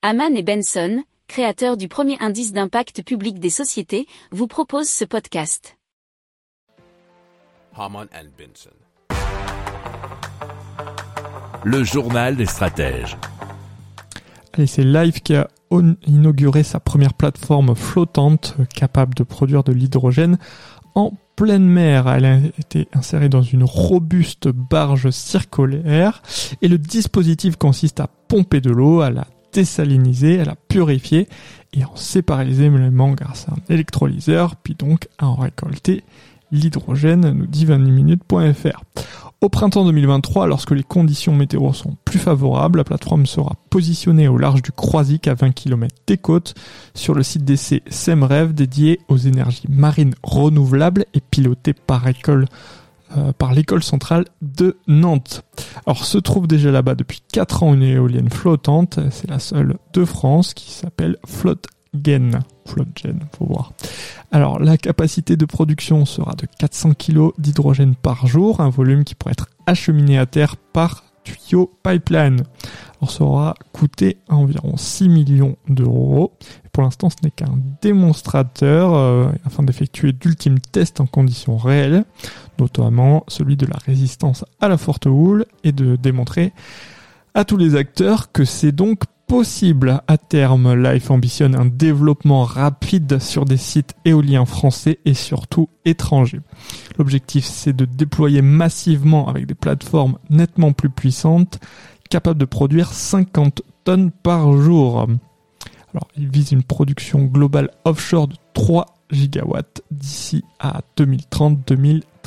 Haman et Benson, créateurs du premier indice d'impact public des sociétés, vous proposent ce podcast. Haman and Benson. Le journal des stratèges. Allez, c'est Live qui a inauguré sa première plateforme flottante capable de produire de l'hydrogène en pleine mer. Elle a été insérée dans une robuste barge circulaire et le dispositif consiste à pomper de l'eau, à la désaliniser, à la purifier et en séparer les éléments grâce à un électrolyseur, puis donc à en récolter l'hydrogène, nous dit 20minutes.fr. Au printemps 2023, lorsque les conditions météo sont plus favorables, la plateforme sera positionnée au large du Croisic à 20 km des côtes sur le site d'essai SEMREV dédié aux énergies marines renouvelables et piloté par école euh, par l'école centrale de Nantes. Alors se trouve déjà là-bas depuis 4 ans une éolienne flottante, c'est la seule de France qui s'appelle Flottgen. Flottgen, faut voir. Alors la capacité de production sera de 400 kg d'hydrogène par jour, un volume qui pourrait être acheminé à terre par tuyau pipeline. Alors ça aura coûté environ 6 millions d'euros. Pour l'instant ce n'est qu'un démonstrateur euh, afin d'effectuer d'ultimes tests en conditions réelles, notamment celui de la résistance à la forte houle et de démontrer à tous les acteurs que c'est donc possible. À terme, Life ambitionne un développement rapide sur des sites éoliens français et surtout étrangers. L'objectif, c'est de déployer massivement avec des plateformes nettement plus puissantes, capables de produire 50 tonnes par jour. Alors, il vise une production globale offshore de 3 gigawatts d'ici à